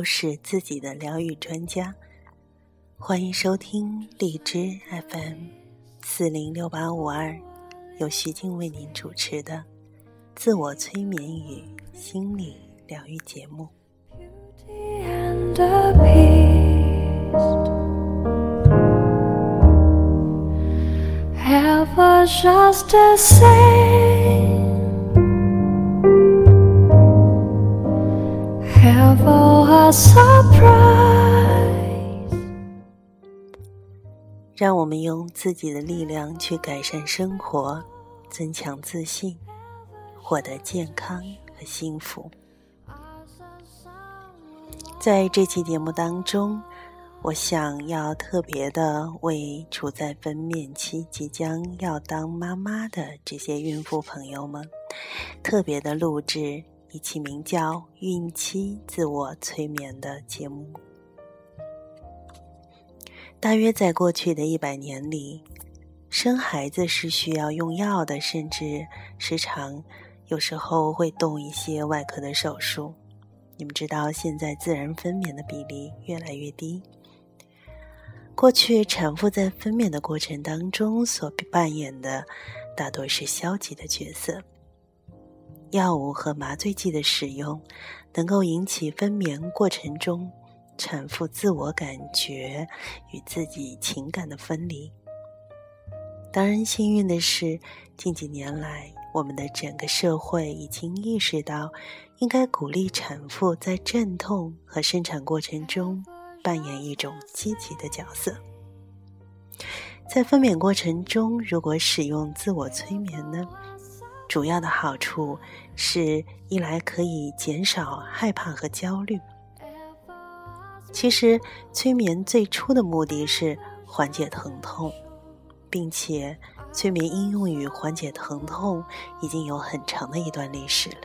都是自己的疗愈专家。欢迎收听荔枝 FM 四零六八五二，由徐静为您主持的自我催眠与心理疗愈节目。A surprise. 让我们用自己的力量去改善生活，增强自信，获得健康和幸福。在这期节目当中，我想要特别的为处在分娩期、即将要当妈妈的这些孕妇朋友们，特别的录制一期名叫《孕期自我催眠》的节目。大约在过去的一百年里，生孩子是需要用药的，甚至时常有时候会动一些外科的手术。你们知道，现在自然分娩的比例越来越低。过去产妇在分娩的过程当中所扮演的大多是消极的角色，药物和麻醉剂的使用能够引起分娩过程中产妇自我感觉与自己情感的分离。当然，幸运的是，近几年来，我们的整个社会已经意识到，应该鼓励产妇在阵痛和生产过程中扮演一种积极的角色。在分娩过程中，如果使用自我催眠呢，主要的好处是一来可以减少害怕和焦虑。其实，催眠最初的目的是缓解疼痛，并且催眠应用于缓解疼痛已经有很长的一段历史了。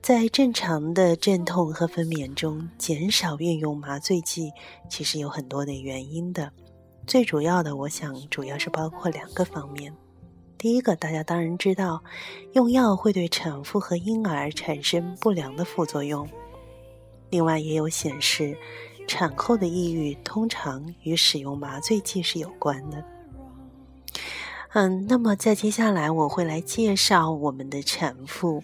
在正常的镇痛和分娩中，减少运用麻醉剂，其实有很多的原因的。最主要的，我想主要是包括两个方面。第一个，大家当然知道，用药会对产妇和婴儿产生不良的副作用。另外，也有显示，产后的抑郁通常与使用麻醉剂是有关的。嗯，那么在接下来我会来介绍我们的产妇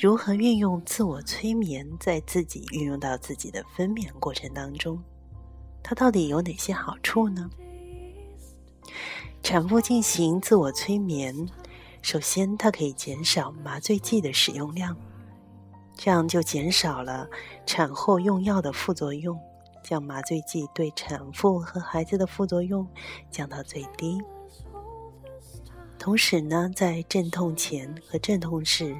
如何运用自我催眠，在自己运用到自己的分娩过程当中，它到底有哪些好处呢？产妇进行自我催眠，首先它可以减少麻醉剂的使用量，这样就减少了产后用药的副作用，将麻醉剂对产妇和孩子的副作用降到最低。同时呢，在阵痛前和阵痛时，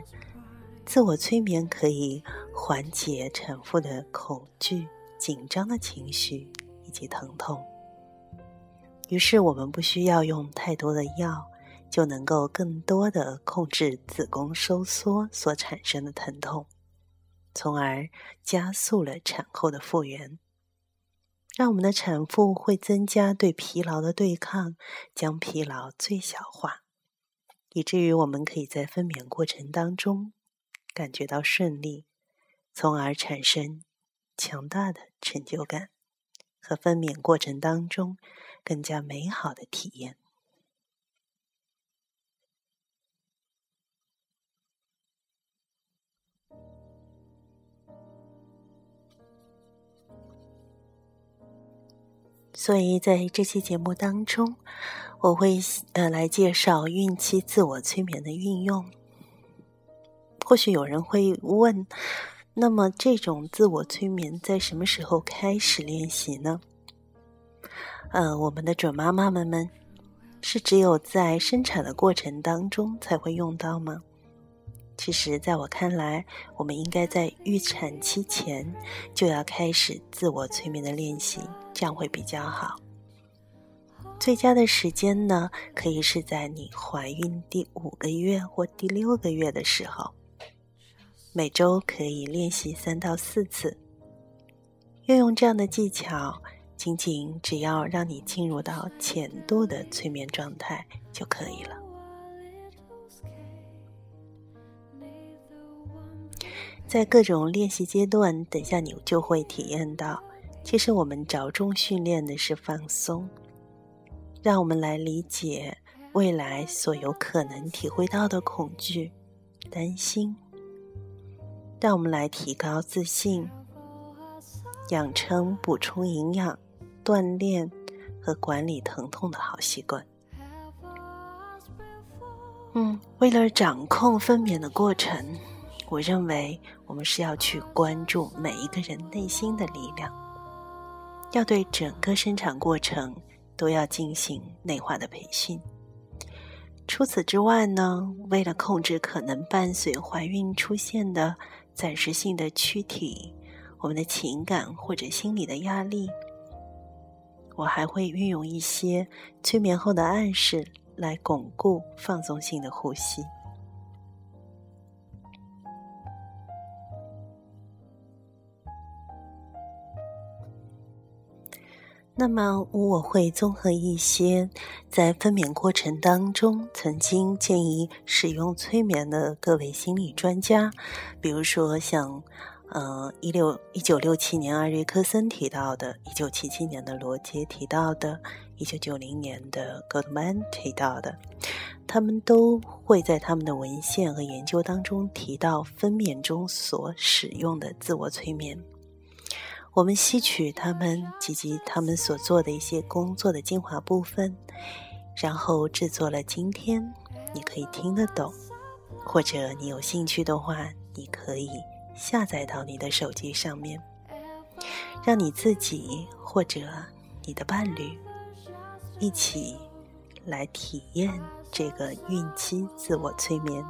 自我催眠可以缓解产妇的恐惧、紧张的情绪以及疼痛。于是，我们不需要用太多的药，就能够更多的控制子宫收缩所产生的疼痛，从而加速了产后的复原。让我们的产妇会增加对疲劳的对抗，将疲劳最小化。以至于我们可以在分娩过程当中感觉到顺利，从而产生强大的成就感和分娩过程当中更加美好的体验。所以在这期节目当中，我会呃来介绍孕期自我催眠的运用。或许有人会问，那么这种自我催眠在什么时候开始练习呢？呃，我们的准妈妈们们是只有在生产的过程当中才会用到吗？其实，在我看来，我们应该在预产期前就要开始自我催眠的练习，这样会比较好。最佳的时间呢，可以是在你怀孕第五个月或第六个月的时候，每周可以练习三到四次。运用这样的技巧，仅仅只要让你进入到浅度的催眠状态就可以了。在各种练习阶段，等下你就会体验到，其实我们着重训练的是放松。让我们来理解未来所有可能体会到的恐惧、担心。让我们来提高自信，养成补充营养、锻炼和管理疼痛的好习惯。嗯，为了掌控分娩的过程，我认为我们是要去关注每一个人内心的力量，要对整个生产过程。都要进行内化的培训。除此之外呢，为了控制可能伴随怀孕出现的暂时性的躯体、我们的情感或者心理的压力，我还会运用一些催眠后的暗示来巩固放松性的呼吸。那么，我会综合一些在分娩过程当中曾经建议使用催眠的各位心理专家，比如说像，呃，一六一九六七年艾瑞克森提到的，一九七七年的罗杰提到的，一九九零年的 Goldman 提到的，他们都会在他们的文献和研究当中提到分娩中所使用的自我催眠。我们吸取他们及其他们所做的一些工作的精华部分，然后制作了今天你可以听得懂，或者你有兴趣的话，你可以下载到你的手机上面，让你自己或者你的伴侣一起来体验这个孕期自我催眠。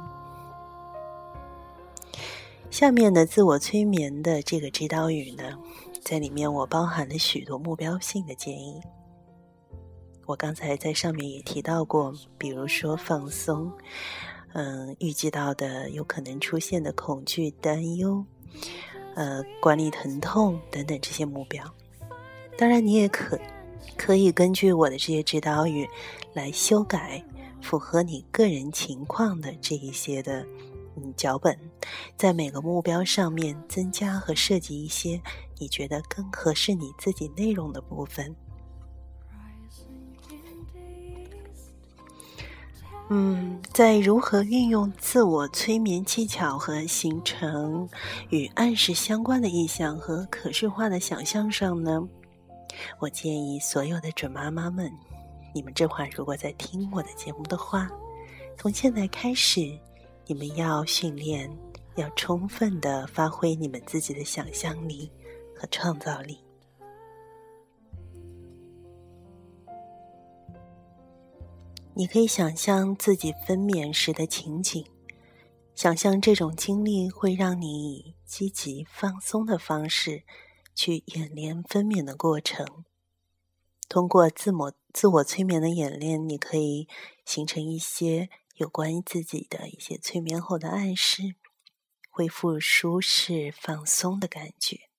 下面的自我催眠的这个指导语呢？在里面，我包含了许多目标性的建议。我刚才在上面也提到过，比如说放松，嗯，预计到的有可能出现的恐惧、担忧，呃，管理疼痛等等这些目标。当然，你也可可以根据我的这些指导语来修改，符合你个人情况的这一些的。嗯，脚本在每个目标上面增加和设计一些你觉得更合适你自己内容的部分。嗯，在如何运用自我催眠技巧和形成与暗示相关的意象和可视化的想象上呢？我建议所有的准妈妈们，你们这会如果在听我的节目的话，从现在开始。你们要训练，要充分的发挥你们自己的想象力和创造力。你可以想象自己分娩时的情景，想象这种经历会让你以积极放松的方式去演练分娩的过程。通过自我自我催眠的演练，你可以形成一些。有关于自己的一些催眠后的暗示，恢复舒适放松的感觉。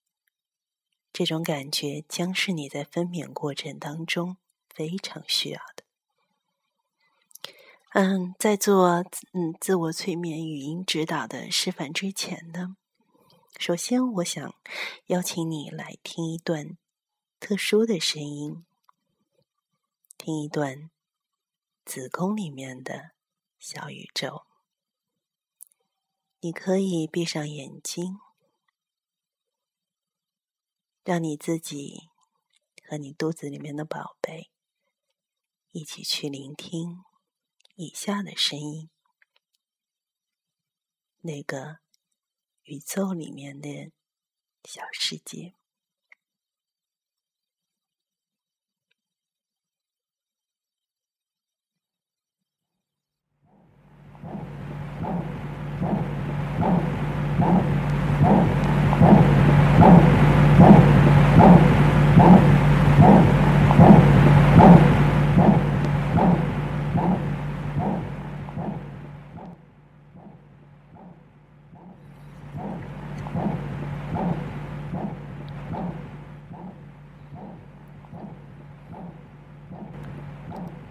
这种感觉将是你在分娩过程当中非常需要的。嗯，在做嗯自我催眠语音指导的示范之前呢，首先我想邀请你来听一段特殊的声音，听一段子宫里面的。小宇宙，你可以闭上眼睛，让你自己和你肚子里面的宝贝一起去聆听以下的声音，那个宇宙里面的小世界。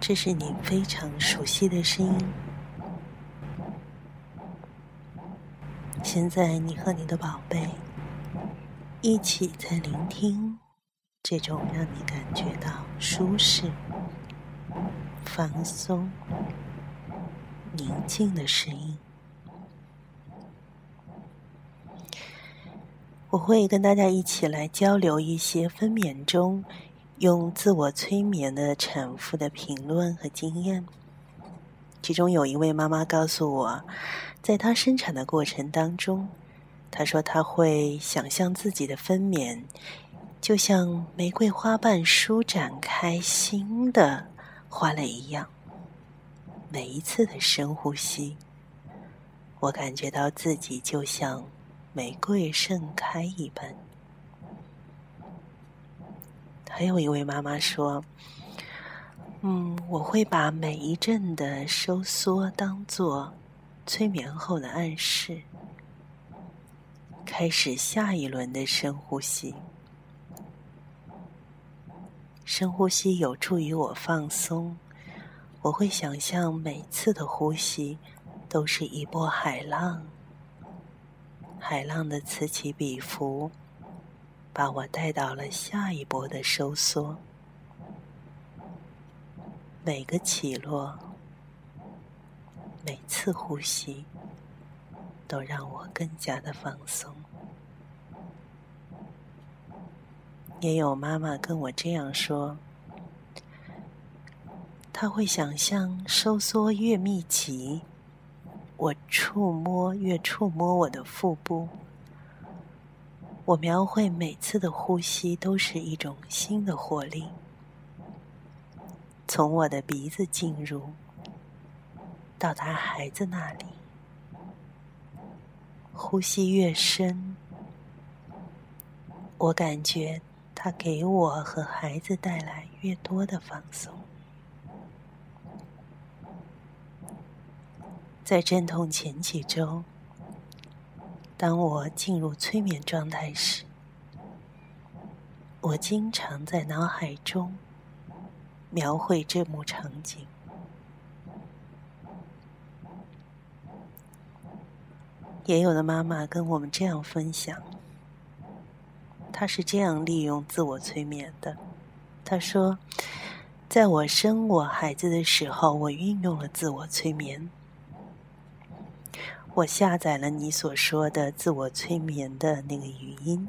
这是你非常熟悉的声音。现在，你和你的宝贝一起在聆听这种让你感觉到舒适、放松、宁静的声音。我会跟大家一起来交流一些分娩中用自我催眠的产妇的评论和经验。其中有一位妈妈告诉我，在她生产的过程当中，她说她会想象自己的分娩就像玫瑰花瓣舒展开新的花蕾一样。每一次的深呼吸，我感觉到自己就像。玫瑰盛开一般。还有一位妈妈说：“嗯，我会把每一阵的收缩当做催眠后的暗示，开始下一轮的深呼吸。深呼吸有助于我放松。我会想象每次的呼吸都是一波海浪。”海浪的此起彼伏，把我带到了下一波的收缩。每个起落，每次呼吸，都让我更加的放松。也有妈妈跟我这样说：，她会想象收缩越密集。我触摸，越触摸我的腹部。我描绘每次的呼吸都是一种新的活力，从我的鼻子进入，到达孩子那里。呼吸越深，我感觉它给我和孩子带来越多的放松。在阵痛前几周，当我进入催眠状态时，我经常在脑海中描绘这幕场景。也有的妈妈跟我们这样分享，她是这样利用自我催眠的。她说：“在我生我孩子的时候，我运用了自我催眠。”我下载了你所说的自我催眠的那个语音，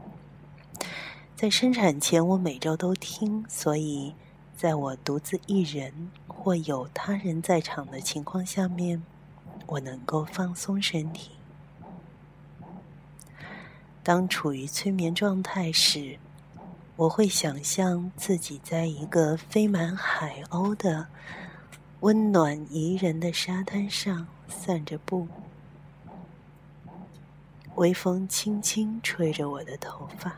在生产前我每周都听，所以在我独自一人或有他人在场的情况下面，我能够放松身体。当处于催眠状态时，我会想象自己在一个飞满海鸥的温暖宜人的沙滩上散着步。微风轻轻吹着我的头发。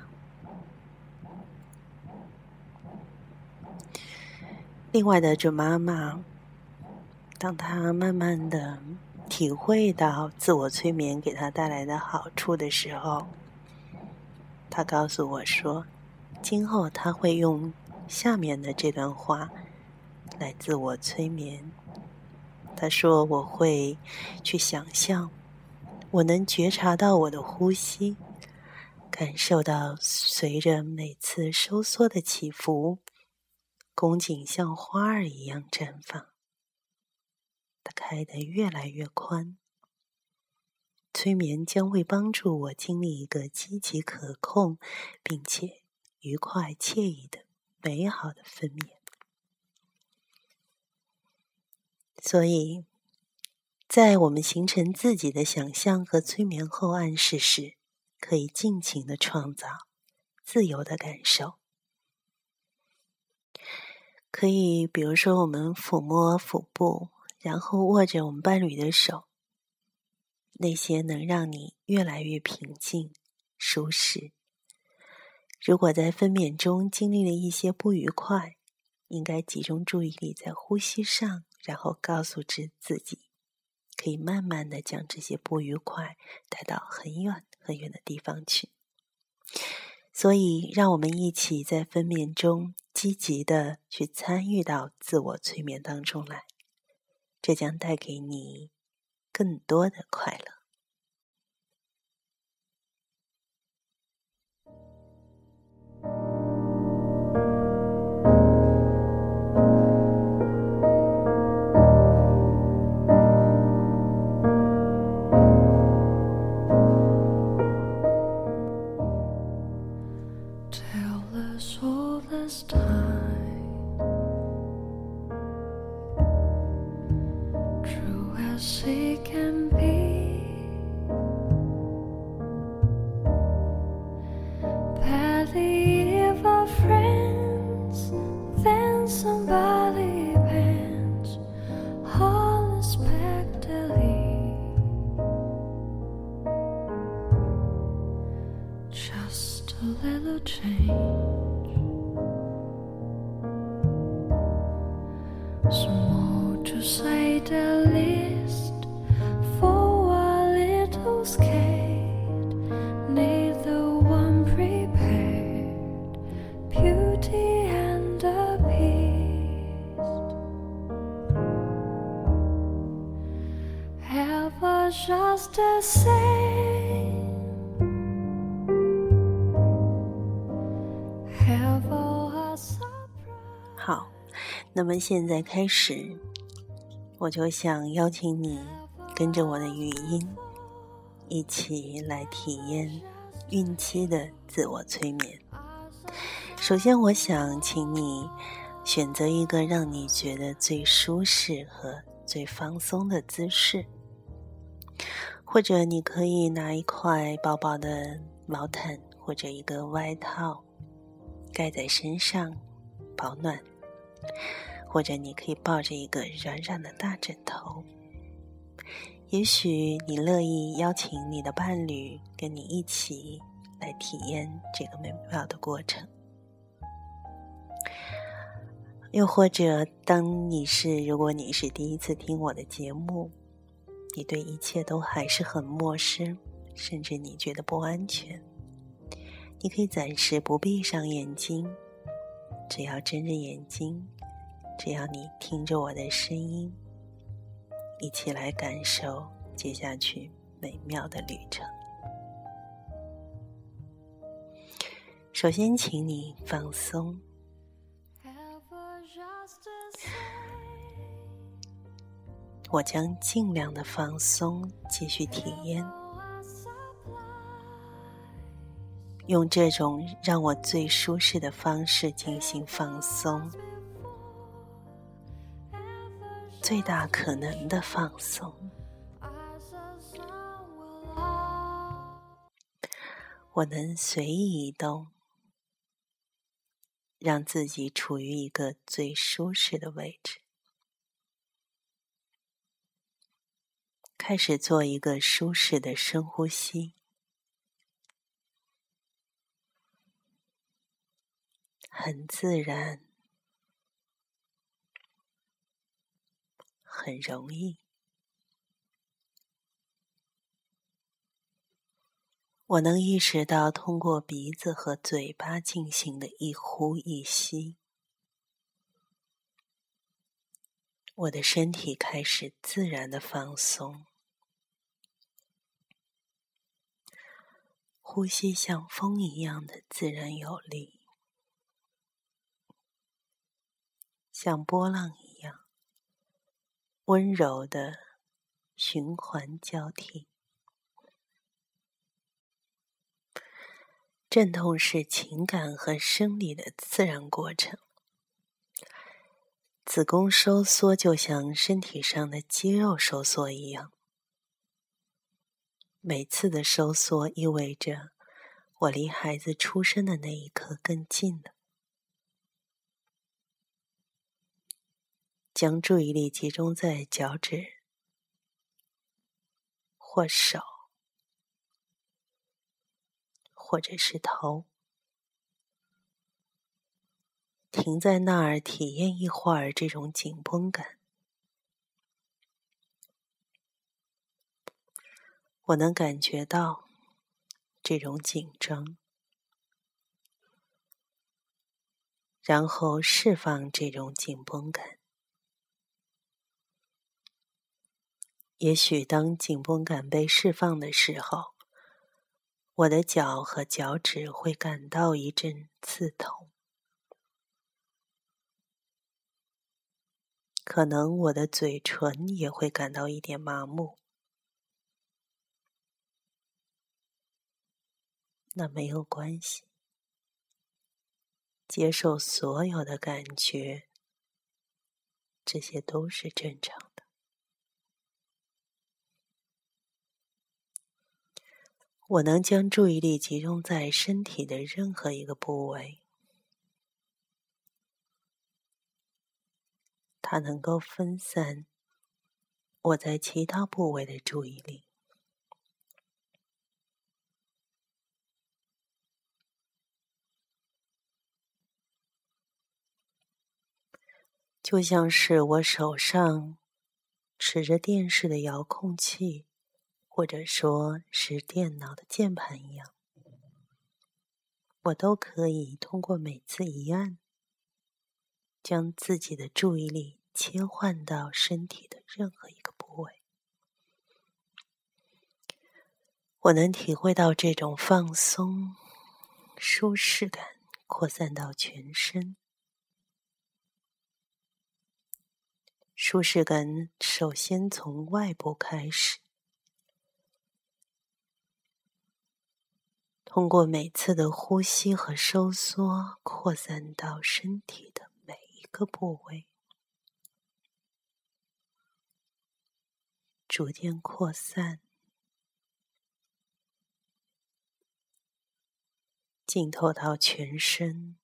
另外的准妈妈，当她慢慢的体会到自我催眠给她带来的好处的时候，她告诉我说：“今后她会用下面的这段话来自我催眠。”她说：“我会去想象。”我能觉察到我的呼吸，感受到随着每次收缩的起伏，宫颈像花儿一样绽放，它开得越来越宽。催眠将会帮助我经历一个积极可控，并且愉快惬意的美好的分娩。所以。在我们形成自己的想象和催眠后暗示时，可以尽情的创造，自由的感受。可以，比如说，我们抚摸腹部，然后握着我们伴侣的手，那些能让你越来越平静、舒适。如果在分娩中经历了一些不愉快，应该集中注意力在呼吸上，然后告诉自自己。可以慢慢的将这些不愉快带到很远很远的地方去。所以，让我们一起在分娩中积极的去参与到自我催眠当中来，这将带给你更多的快乐。们现在开始，我就想邀请你跟着我的语音，一起来体验孕期的自我催眠。首先，我想请你选择一个让你觉得最舒适和最放松的姿势，或者你可以拿一块薄薄的毛毯或者一个外套盖在身上，保暖。或者你可以抱着一个软软的大枕头。也许你乐意邀请你的伴侣跟你一起来体验这个美妙的过程。又或者，当你是如果你是第一次听我的节目，你对一切都还是很陌生，甚至你觉得不安全，你可以暂时不闭上眼睛，只要睁着眼睛，只要你听着我的声音，一起来感受接下去美妙的旅程。首先，请你放松。我将尽量的放松，继续体验，用这种让我最舒适的方式进行放松，最大可能的放松。我能随意移动，让自己处于一个最舒适的位置。开始做一个舒适的深呼吸，很自然，很容易。我能意识到，通过鼻子和嘴巴进行的一呼一吸，我的身体开始自然的放松，呼吸像风一样的自然有力，像波浪一样温柔的循环交替。阵痛是情感和生理的自然过程。子宫收缩就像身体上的肌肉收缩一样，每次的收缩意味着我离孩子出生的那一刻更近了。将注意力集中在脚趾或手。或者是头，停在那儿体验一会儿这种紧绷感。我能感觉到这种紧张，然后释放这种紧绷感。也许当紧绷感被释放的时候，我的脚和脚趾会感到一阵刺痛，可能我的嘴唇也会感到一点麻木。那没有关系，接受所有的感觉，这些都是正常的。我能将注意力集中在身体的任何一个部位，它能够分散我在其他部位的注意力，就像是我手上持着电视的遥控器。或者说是电脑的键盘一样，我都可以通过每次一按，将自己的注意力切换到身体的任何一个部位。我能体会到这种放松、舒适感扩散到全身。舒适感首先从外部开始。通过每次的呼吸和收缩，扩散到身体的每一个部位，逐渐扩散，浸透到全身。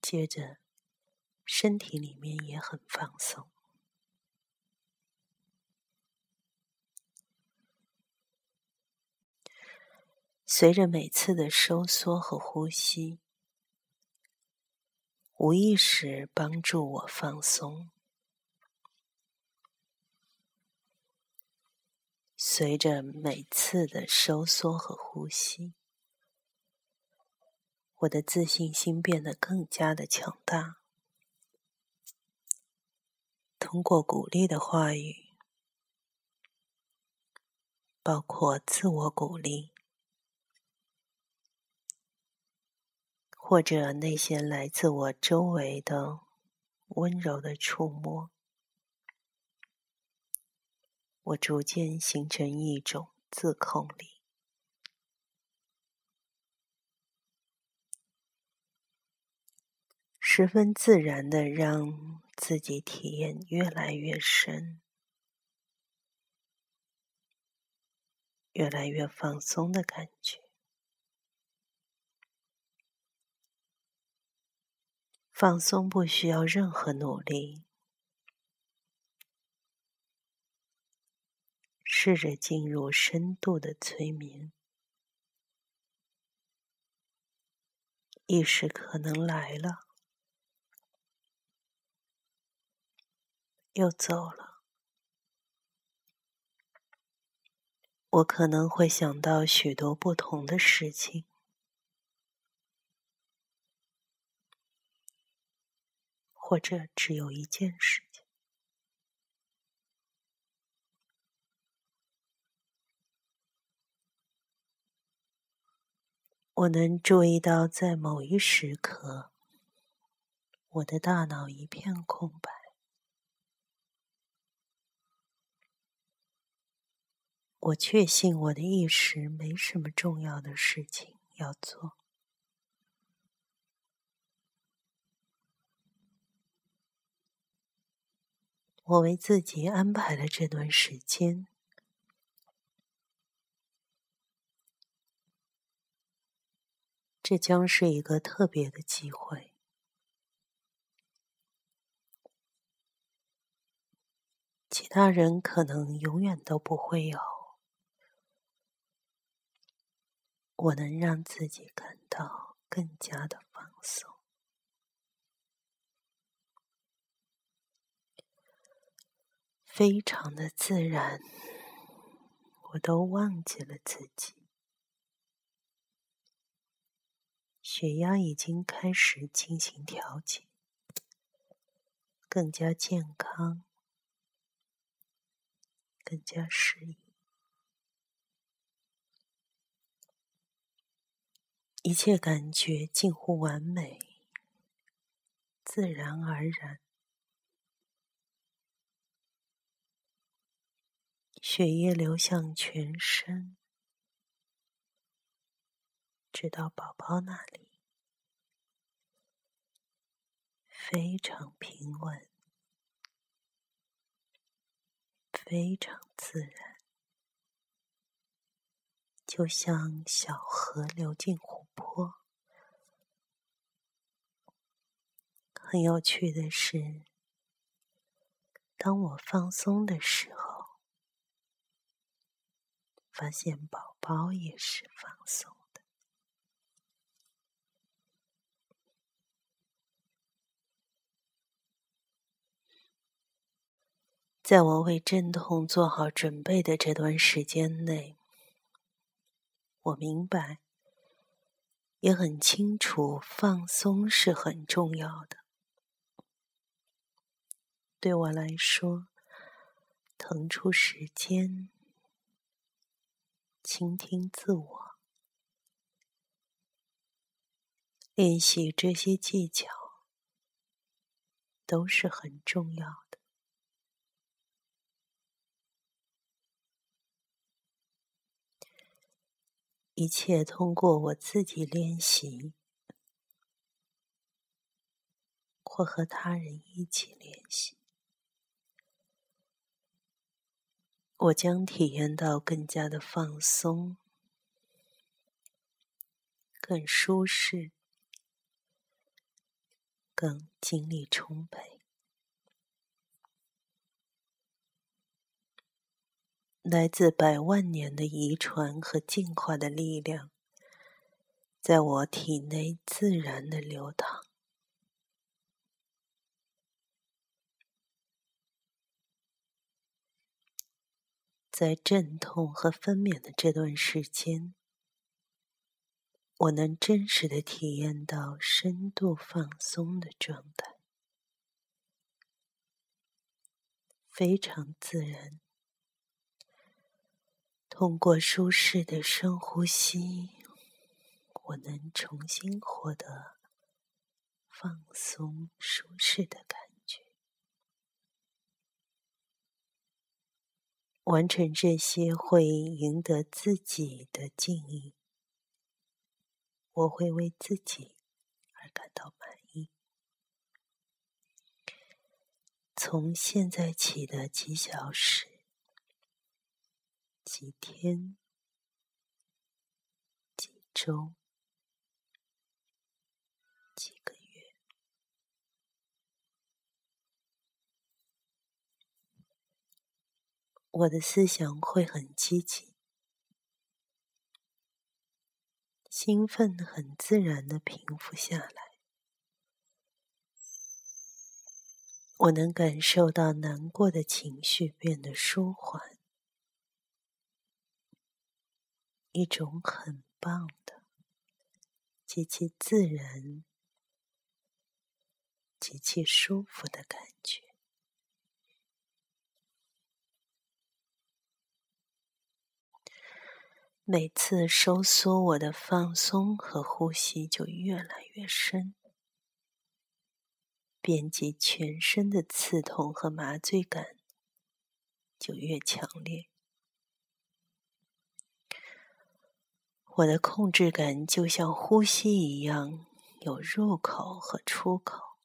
接着，身体里面也很放松。随着每次的收缩和呼吸，无意识帮助我放松。随着每次的收缩和呼吸，我的自信心变得更加的强大。通过鼓励的话语，包括自我鼓励。或者那些来自我周围的温柔的触摸，我逐渐形成一种自控力，十分自然的让自己体验越来越深、越来越放松的感觉。放松不需要任何努力，试着进入深度的催眠，意识可能来了，又走了。我可能会想到许多不同的事情。或者只有一件事情，我能注意到，在某一时刻，我的大脑一片空白，我确信我的意识没什么重要的事情要做。我为自己安排了这段时间，这将是一个特别的机会。其他人可能永远都不会有。我能让自己感到更加的放松。非常的自然我都忘记了自己。血压已经开始进行调节更加健康更加适应。一切感觉近乎完美自然而然。血液流向全身，直到宝宝那里，非常平稳，非常自然，就像小河流进湖泊。很有趣的是，当我放松的时候。发现宝宝也是放松的。在我为阵痛做好准备的这段时间内，我明白，也很清楚，放松是很重要的。对我来说，腾出时间。倾听自我，练习这些技巧都是很重要的。一切通过我自己练习，或和他人一起练习。我将体验到更加的放松，更舒适，更精力充沛。来自百万年的遗传和进化的力量，在我体内自然的流淌。在阵痛和分娩的这段时间，我能真实的体验到深度放松的状态，非常自然。通过舒适的深呼吸，我能重新获得放松、舒适的感。完成这些会赢得自己的敬意，我会为自己而感到满意。从现在起的几小时、几天、几周、几个。我的思想会很积极，兴奋很自然的平复下来。我能感受到难过的情绪变得舒缓，一种很棒的、极其自然、极其舒服的感觉。每次收缩，我的放松和呼吸就越来越深，遍及全身的刺痛和麻醉感就越强烈。我的控制感就像呼吸一样，有入口和出口。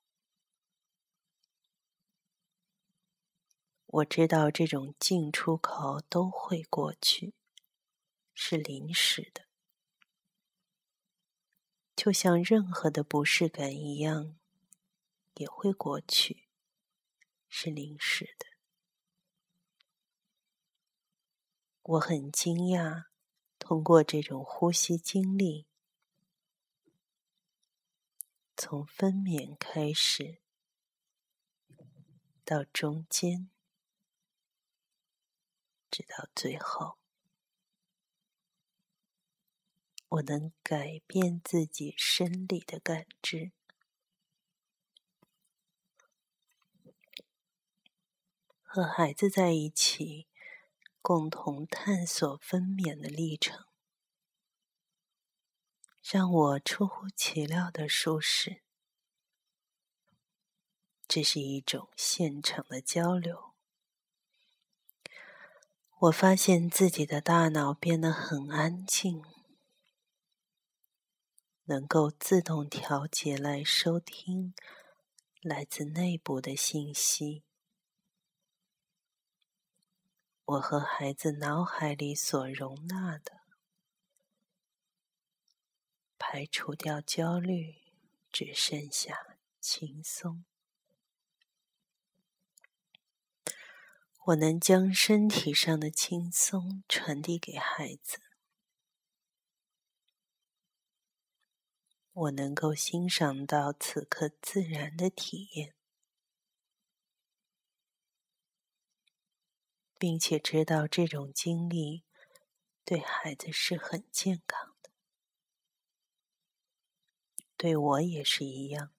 我知道这种进出口都会过去。是临时的，就像任何的不适感一样，也会过去，是临时的。我很惊讶，通过这种呼吸经历，从分娩开始到中间，直到最后。我能改变自己生理的感知。和孩子在一起，共同探索分娩的历程，让我出乎其料的舒适。这是一种现场的交流。我发现自己的大脑变得很安静，能够自动调节来收听来自内部的信息。我和孩子脑海里所容纳的，排除掉焦虑，只剩下轻松。我能将身体上的轻松传递给孩子，我能够欣赏到此刻自然的体验。并且知道这种经历对孩子是很健康的，对我也是一样。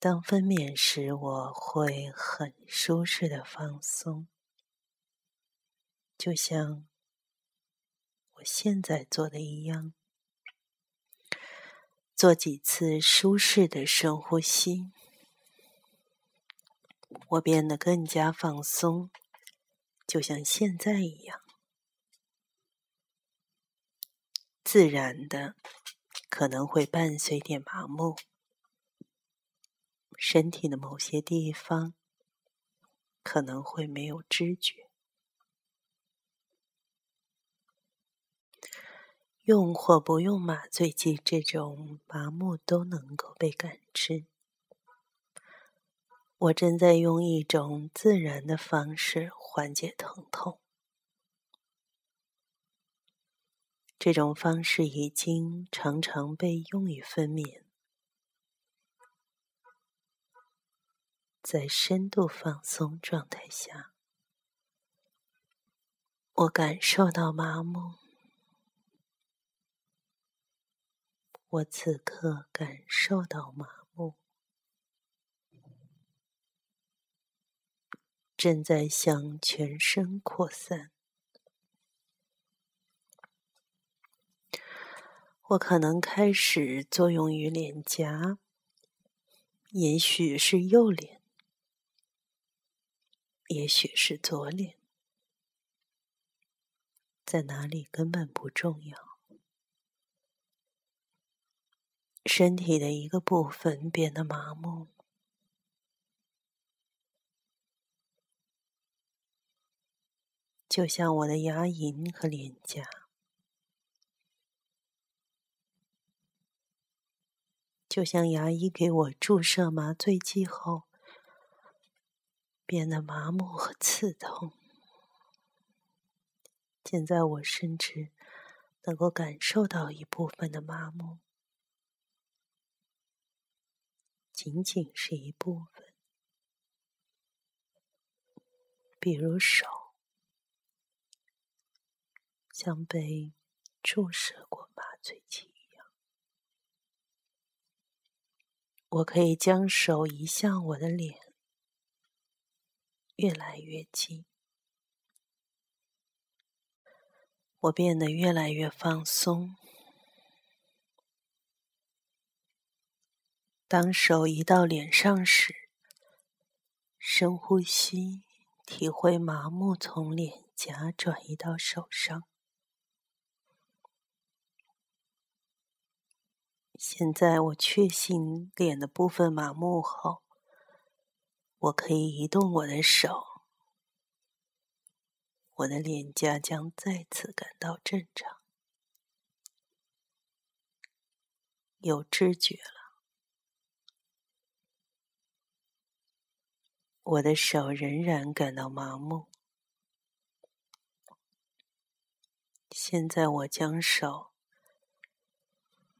当分娩时，我会很舒适的放松，就像我现在做的一样。做几次舒适的深呼吸，我变得更加放松，就像现在一样，自然的，可能会伴随点麻木，身体的某些地方可能会没有知觉。用或不用麻醉剂，这种麻木都能够被感知。我正在用一种自然的方式缓解疼痛，这种方式已经常常被用于分娩。在深度放松状态下，我感受到麻木。我此刻感受到麻木，正在向全身扩散。我可能开始作用于脸颊，也许是右脸，也许是左脸，在哪里根本不重要。身体的一个部分变得麻木，就像我的牙龈和脸颊，就像牙医给我注射麻醉剂后变得麻木和刺痛。现在我甚至能够感受到一部分的麻木。仅仅是一部分，比如手，像被注射过麻醉剂一样。我可以将手移向我的脸，越来越近。我变得越来越放松。当手移到脸上时，深呼吸，体会麻木从脸颊转移到手上。现在我确信脸的部分麻木后，我可以移动我的手，我的脸颊将再次感到正常，有知觉了。我的手仍然感到麻木。现在，我将手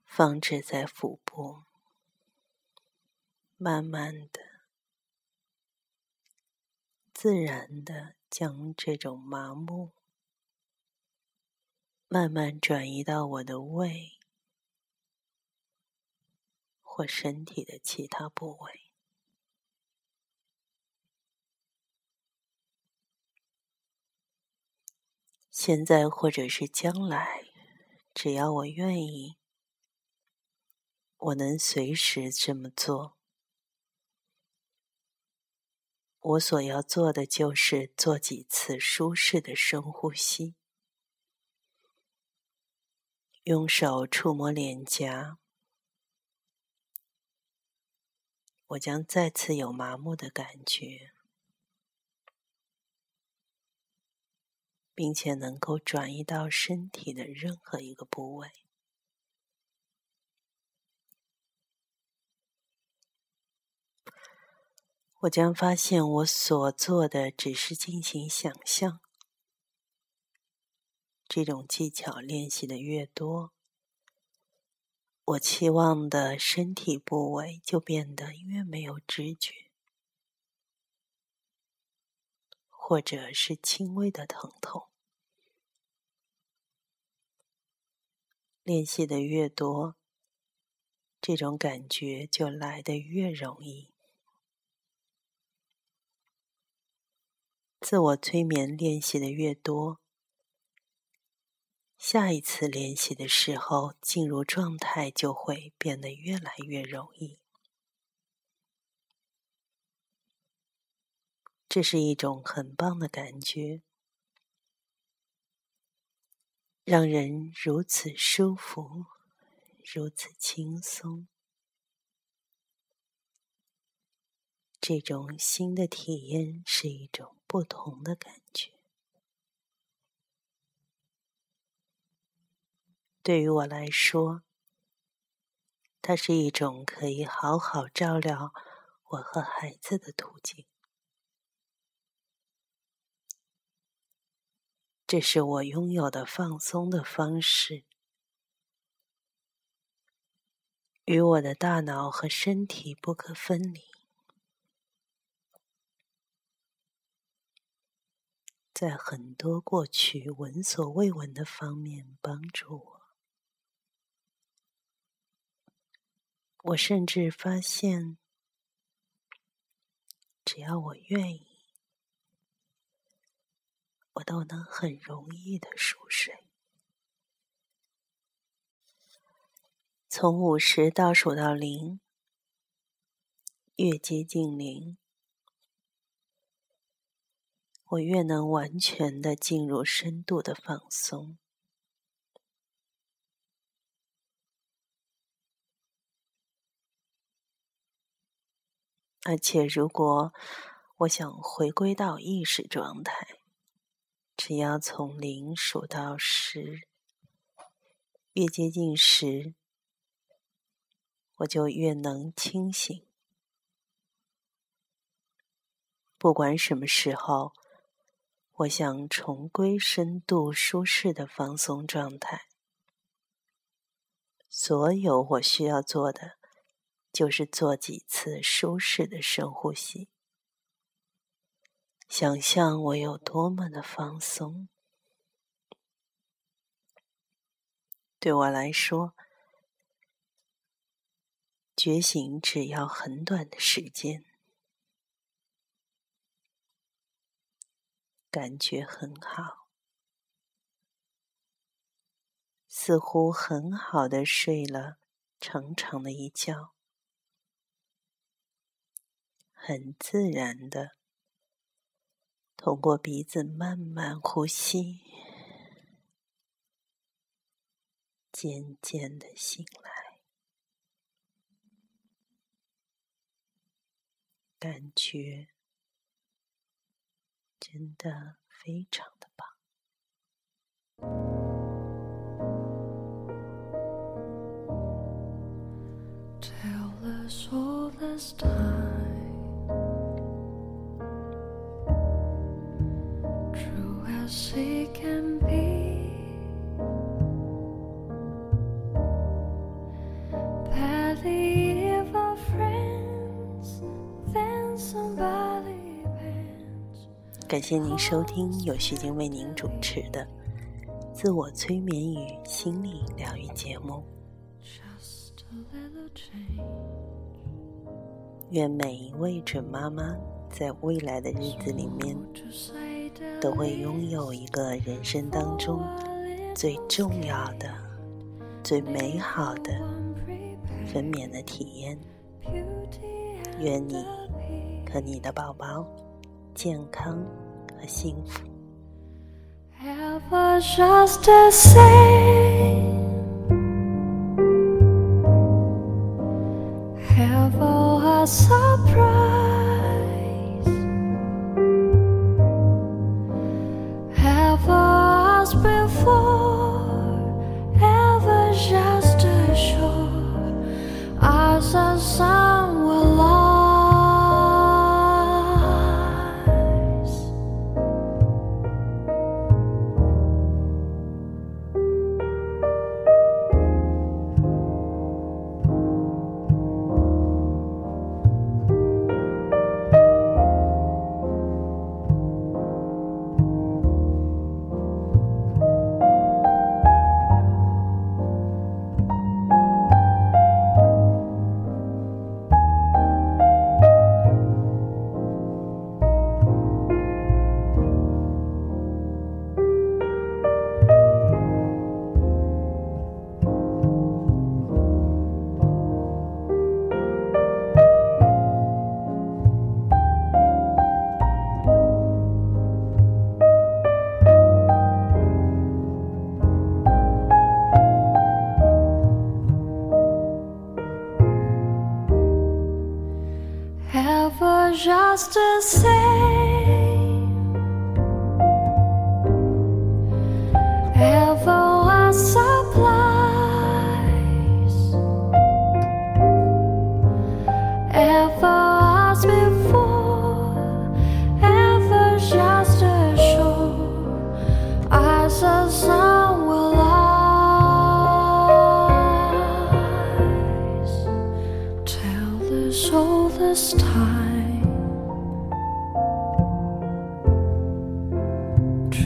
放置在腹部，慢慢的、自然的将这种麻木慢慢转移到我的胃或身体的其他部位。现在或者是将来，只要我愿意，我能随时这么做。我所要做的就是做几次舒适的深呼吸，用手触摸脸颊，我将再次有麻木的感觉，并且能够转移到身体的任何一个部位。我将发现，我所做的只是进行想象。这种技巧练习的越多，我期望的身体部位就变得越没有知觉，或者是轻微的疼痛。练习的越多，这种感觉就来得越容易。自我催眠练习的越多，下一次练习的时候进入状态就会变得越来越容易。这是一种很棒的感觉，让人如此舒服，如此轻松。这种新的体验是一种。不同的感觉，对于我来说，它是一种可以好好照料我和孩子的途径。这是我拥有的放松的方式，与我的大脑和身体不可分离。在很多过去闻所未闻的方面帮助我。我甚至发现，只要我愿意，我都能很容易的熟睡。从五十倒数到零，越接近零。我越能完全的进入深度的放松，而且如果我想回归到意识状态，只要从零数到十，越接近十，我就越能清醒。不管什么时候。我想重归深度舒适的放松状态。所有我需要做的，就是做几次舒适的深呼吸。想象我有多么的放松。对我来说，觉醒只要很短的时间。感觉很好，似乎很好的睡了长长的一觉，很自然的通过鼻子慢慢呼吸，渐渐的醒来，感觉真的非常的棒。she can be. Friends than somebody else 感谢您收听有徐静为您主持的自我催眠与心理疗愈节目。愿每一位准妈妈在未来的日子里面都会拥有一个人生当中最重要的、最美好的分娩的体验。愿你和你的宝宝健康和幸福。Ever just have a surprise.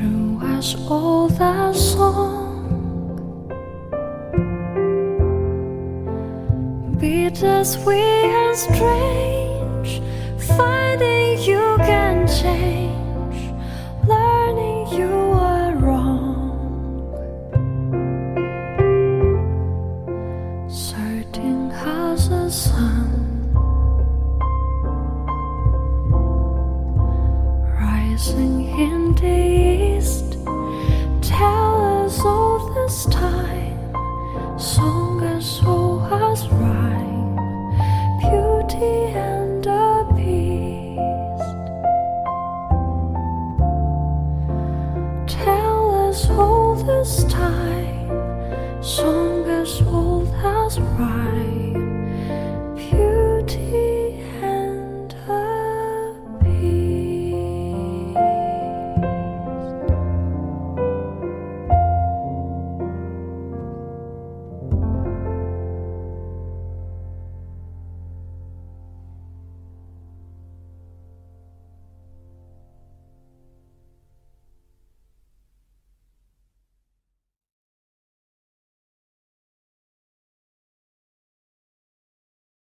True as all that song. Bittersweet and strange. Finding you can change.